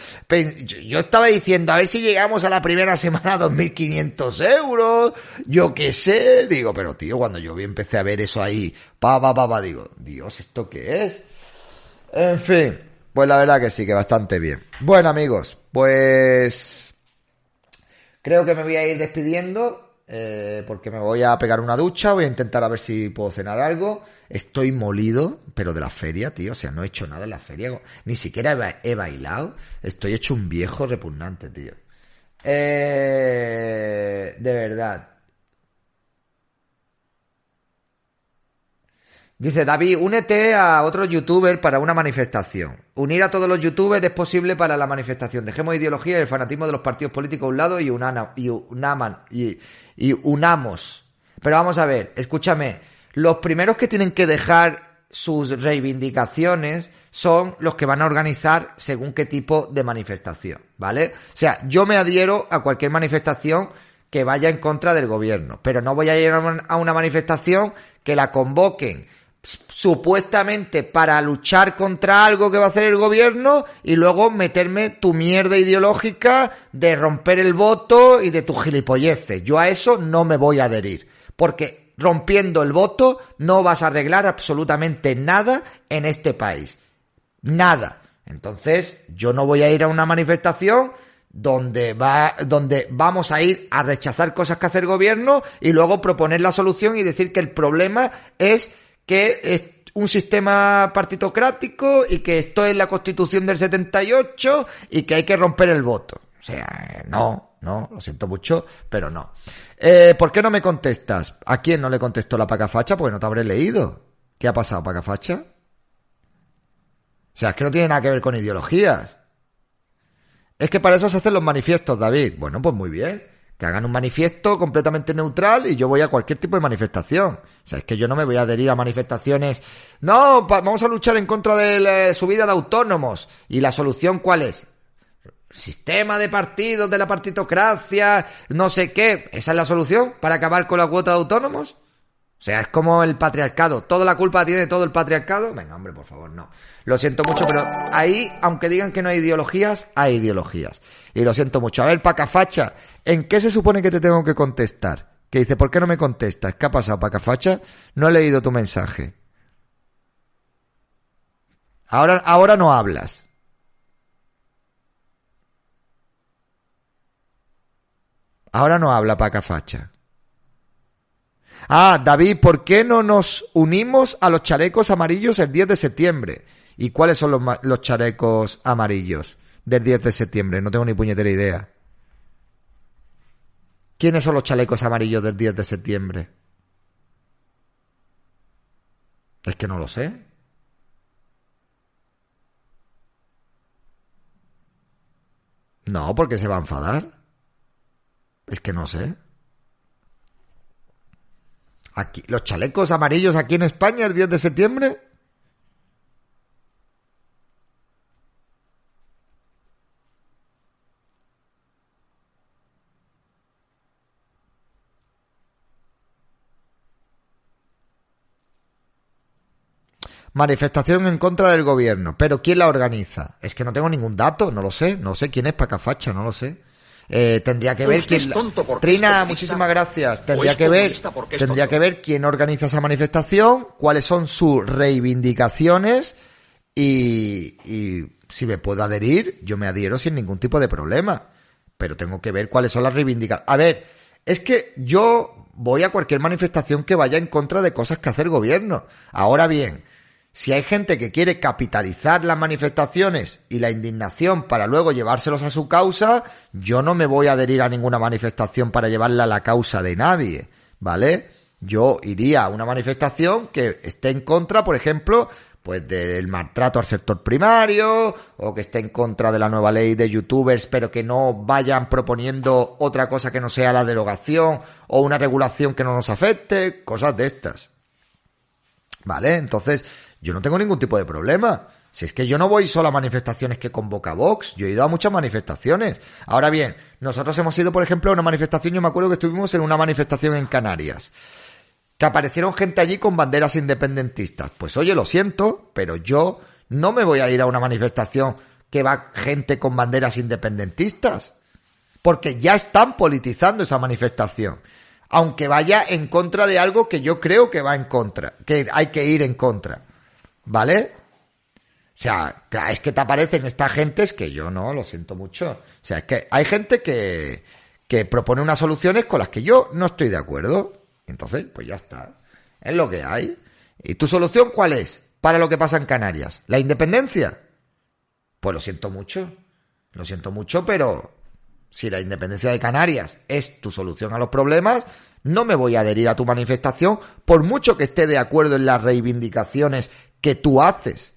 yo, estaba diciendo, a ver si llegamos a la primera semana a 2.500 euros, yo qué sé. Digo, pero tío, cuando yo empecé a ver eso ahí, pa, pa, pa, pa, digo, Dios, ¿esto qué es? En fin, pues la verdad que sí, que bastante bien. Bueno amigos, pues creo que me voy a ir despidiendo. Eh, porque me voy a pegar una ducha, voy a intentar a ver si puedo cenar algo. Estoy molido, pero de la feria, tío. O sea, no he hecho nada en la feria. Ni siquiera he, bailado. Estoy hecho un viejo repugnante, tío. Eh, de verdad. Dice David, únete a otro youtuber para una manifestación. Unir a todos los youtubers es posible para la manifestación. Dejemos ideología y el fanatismo de los partidos políticos a un lado y, y unamos. Pero vamos a ver, escúchame los primeros que tienen que dejar sus reivindicaciones son los que van a organizar según qué tipo de manifestación, ¿vale? O sea, yo me adhiero a cualquier manifestación que vaya en contra del gobierno, pero no voy a ir a una manifestación que la convoquen supuestamente para luchar contra algo que va a hacer el gobierno y luego meterme tu mierda ideológica de romper el voto y de tus gilipolleces. Yo a eso no me voy a adherir, porque rompiendo el voto no vas a arreglar absolutamente nada en este país. Nada. Entonces, yo no voy a ir a una manifestación donde va, donde vamos a ir a rechazar cosas que hace el gobierno y luego proponer la solución y decir que el problema es que es un sistema partitocrático y que esto es la constitución del 78 y que hay que romper el voto. O sea, no, no, lo siento mucho, pero no. Eh, ¿Por qué no me contestas? ¿A quién no le contestó la pacafacha? Porque no te habré leído. ¿Qué ha pasado, pacafacha? O sea, es que no tiene nada que ver con ideologías. Es que para eso se hacen los manifiestos, David. Bueno, pues muy bien. Que hagan un manifiesto completamente neutral y yo voy a cualquier tipo de manifestación. O sea, es que yo no me voy a adherir a manifestaciones. No, vamos a luchar en contra de la subida de autónomos. ¿Y la solución cuál es? Sistema de partidos, de la partitocracia, no sé qué. ¿Esa es la solución para acabar con la cuota de autónomos? O sea, es como el patriarcado. ¿Toda la culpa tiene todo el patriarcado? Venga, hombre, por favor, no. Lo siento mucho, pero ahí, aunque digan que no hay ideologías, hay ideologías. Y lo siento mucho. A ver, Pacafacha, ¿en qué se supone que te tengo que contestar? Que dice, ¿por qué no me contestas? ¿Qué ha pasado, Pacafacha? No he leído tu mensaje. Ahora, ahora no hablas. Ahora no habla Pacafacha. Ah, David, ¿por qué no nos unimos a los chalecos amarillos el 10 de septiembre? ¿Y cuáles son los, los chalecos amarillos del 10 de septiembre? No tengo ni puñetera idea. ¿Quiénes son los chalecos amarillos del 10 de septiembre? Es que no lo sé. No, porque se va a enfadar. Es que no sé. Aquí, los chalecos amarillos aquí en España el 10 de septiembre. Manifestación en contra del gobierno. Pero ¿quién la organiza? Es que no tengo ningún dato, no lo sé. No sé quién es Pacafacha, no lo sé. Eh, tendría que ver quién. Trina, muchísimas gracias. Tendría que ver, tendría que ver quién organiza esa manifestación, cuáles son sus reivindicaciones y, y si me puedo adherir, yo me adhiero sin ningún tipo de problema. Pero tengo que ver cuáles son las reivindicaciones. A ver, es que yo voy a cualquier manifestación que vaya en contra de cosas que hace el gobierno. Ahora bien, si hay gente que quiere capitalizar las manifestaciones y la indignación para luego llevárselos a su causa, yo no me voy a adherir a ninguna manifestación para llevarla a la causa de nadie, ¿vale? Yo iría a una manifestación que esté en contra, por ejemplo, pues del maltrato al sector primario o que esté en contra de la nueva ley de youtubers pero que no vayan proponiendo otra cosa que no sea la derogación o una regulación que no nos afecte, cosas de estas. ¿Vale? Entonces, yo no tengo ningún tipo de problema. Si es que yo no voy solo a manifestaciones que convoca Vox, yo he ido a muchas manifestaciones. Ahora bien, nosotros hemos ido, por ejemplo, a una manifestación, yo me acuerdo que estuvimos en una manifestación en Canarias, que aparecieron gente allí con banderas independentistas. Pues oye, lo siento, pero yo no me voy a ir a una manifestación que va gente con banderas independentistas, porque ya están politizando esa manifestación aunque vaya en contra de algo que yo creo que va en contra, que hay que ir en contra. ¿Vale? O sea, es que te aparecen estas gentes que yo no, lo siento mucho. O sea, es que hay gente que, que propone unas soluciones con las que yo no estoy de acuerdo. Entonces, pues ya está. Es lo que hay. ¿Y tu solución cuál es para lo que pasa en Canarias? ¿La independencia? Pues lo siento mucho. Lo siento mucho, pero si la independencia de Canarias es tu solución a los problemas, no me voy a adherir a tu manifestación por mucho que esté de acuerdo en las reivindicaciones que tú haces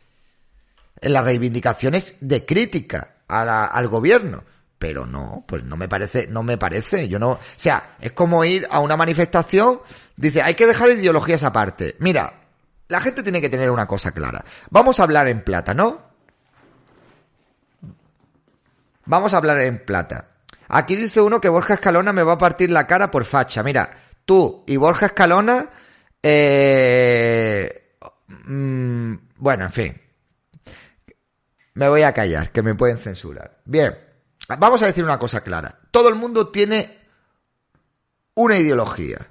en las reivindicaciones de crítica al gobierno. Pero no, pues no me parece, no me parece. Yo no, o sea, es como ir a una manifestación, dice, hay que dejar ideologías aparte. Mira, la gente tiene que tener una cosa clara. Vamos a hablar en plata, ¿no? Vamos a hablar en plata. Aquí dice uno que Borja Escalona me va a partir la cara por facha. Mira, tú y Borja Escalona, eh, Mm, bueno, en fin. Me voy a callar, que me pueden censurar. Bien, vamos a decir una cosa clara. Todo el mundo tiene una ideología.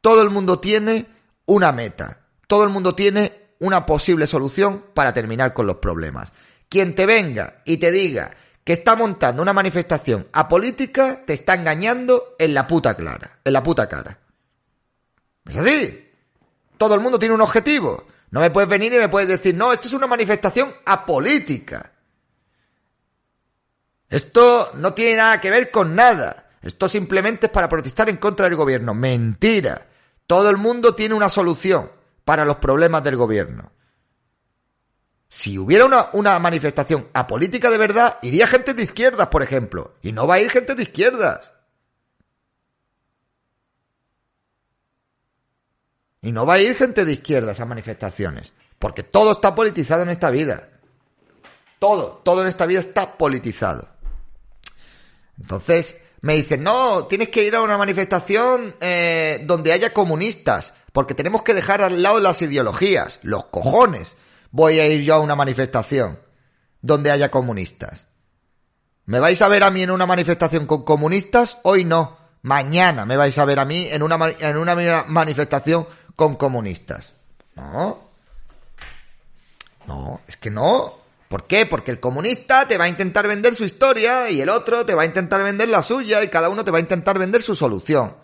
Todo el mundo tiene una meta. Todo el mundo tiene una posible solución para terminar con los problemas. Quien te venga y te diga que está montando una manifestación apolítica, te está engañando en la puta clara, en la puta cara. ¿Es así? Todo el mundo tiene un objetivo. No me puedes venir y me puedes decir, no, esto es una manifestación apolítica. Esto no tiene nada que ver con nada. Esto simplemente es para protestar en contra del gobierno. Mentira. Todo el mundo tiene una solución para los problemas del gobierno. Si hubiera una, una, manifestación apolítica de verdad, iría gente de izquierdas, por ejemplo. Y no va a ir gente de izquierdas. Y no va a ir gente de izquierda a esas manifestaciones. Porque todo está politizado en esta vida. Todo, todo en esta vida está politizado. Entonces, me dicen, no, tienes que ir a una manifestación eh, donde haya comunistas, porque tenemos que dejar al lado las ideologías. Los cojones. Voy a ir yo a una manifestación donde haya comunistas. ¿Me vais a ver a mí en una manifestación con comunistas? Hoy no. Mañana me vais a ver a mí en una, en una manifestación con comunistas. No. No, es que no. ¿Por qué? Porque el comunista te va a intentar vender su historia y el otro te va a intentar vender la suya y cada uno te va a intentar vender su solución.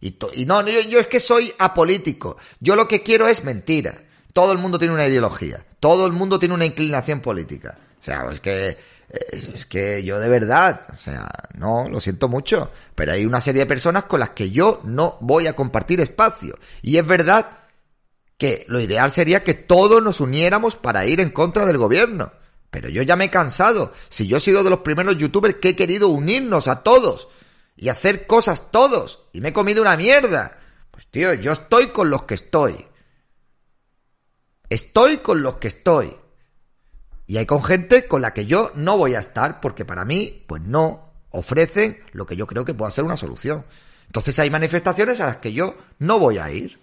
Y, no, yo, yo es que soy apolítico. Yo lo que quiero es mentira. Todo el mundo tiene una ideología. Todo el mundo tiene una inclinación política. O sea, es que es que yo de verdad, o sea, no, lo siento mucho, pero hay una serie de personas con las que yo no voy a compartir espacio. Y es verdad que lo ideal sería que todos nos uniéramos para ir en contra del gobierno. Pero yo ya me he cansado. Si yo he sido de los primeros youtubers que he querido unirnos a todos y hacer cosas todos y me he comido una mierda. Pues tío, yo estoy con los que estoy. Estoy con los que estoy. Y hay con gente con la que yo no voy a estar porque para mí, pues no ofrecen lo que yo creo que pueda ser una solución. Entonces hay manifestaciones a las que yo no voy a ir.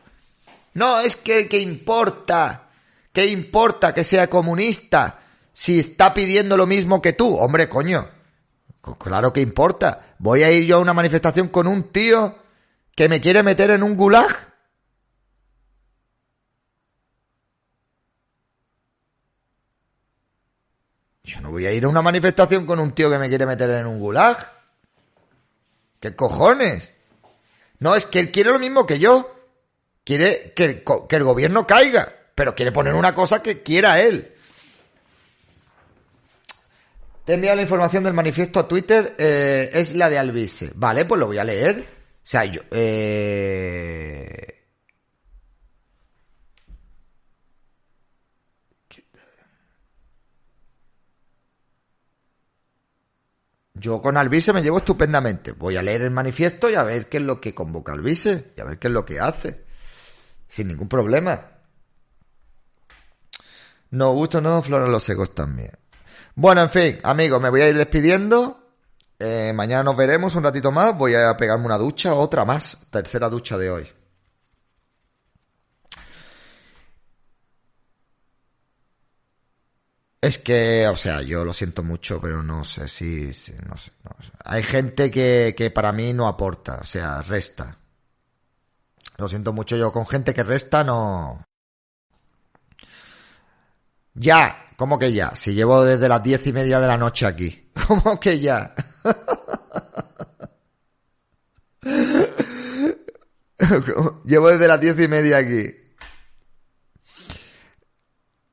No, es que, que importa ¿Qué importa que sea comunista si está pidiendo lo mismo que tú? Hombre, coño. Claro que importa. Voy a ir yo a una manifestación con un tío que me quiere meter en un gulag. Yo no voy a ir a una manifestación con un tío que me quiere meter en un gulag. ¿Qué cojones? No, es que él quiere lo mismo que yo. Quiere que el, gobierno caiga, pero quiere poner una cosa que quiera él. Te envía la información del manifiesto a Twitter, eh, es la de Alvise. Vale, pues lo voy a leer. O sea, yo... Eh... Yo con Alvise me llevo estupendamente. Voy a leer el manifiesto y a ver qué es lo que convoca Alvise y a ver qué es lo que hace. Sin ningún problema. No, gusto no, Flora los secos también. Bueno, en fin, amigos, me voy a ir despidiendo. Eh, mañana nos veremos un ratito más. Voy a pegarme una ducha, otra más. Tercera ducha de hoy. Es que, o sea, yo lo siento mucho, pero no sé si, no, sé, Hay gente que, que para mí no aporta, o sea, resta. Lo siento mucho, yo con gente que resta no... Ya, ¿cómo que ya? Si llevo desde las diez y media de la noche aquí. ¿Cómo que ya? llevo desde las diez y media aquí.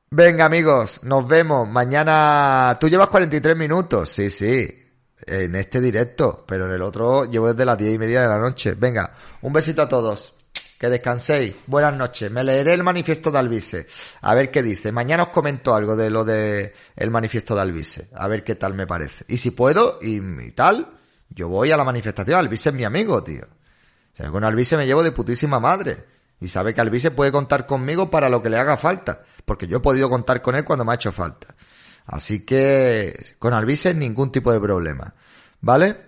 Venga, amigos, nos vemos. Mañana. Tú llevas 43 minutos, sí, sí. En este directo, pero en el otro llevo desde las 10 y media de la noche. Venga, un besito a todos. Que descanséis. Buenas noches. Me leeré el manifiesto de Alvise. A ver qué dice. Mañana os comento algo de lo de el manifiesto de Alvise. A ver qué tal me parece. Y si puedo, y, tal, yo voy a la manifestación. Alvise es mi amigo, tío. O sea, con Alvise me llevo de putísima madre. Y sabe que Alvise puede contar conmigo para lo que le haga falta porque yo he podido contar con él cuando me ha hecho falta. Así que con Alvise ningún tipo de problema. ¿Vale?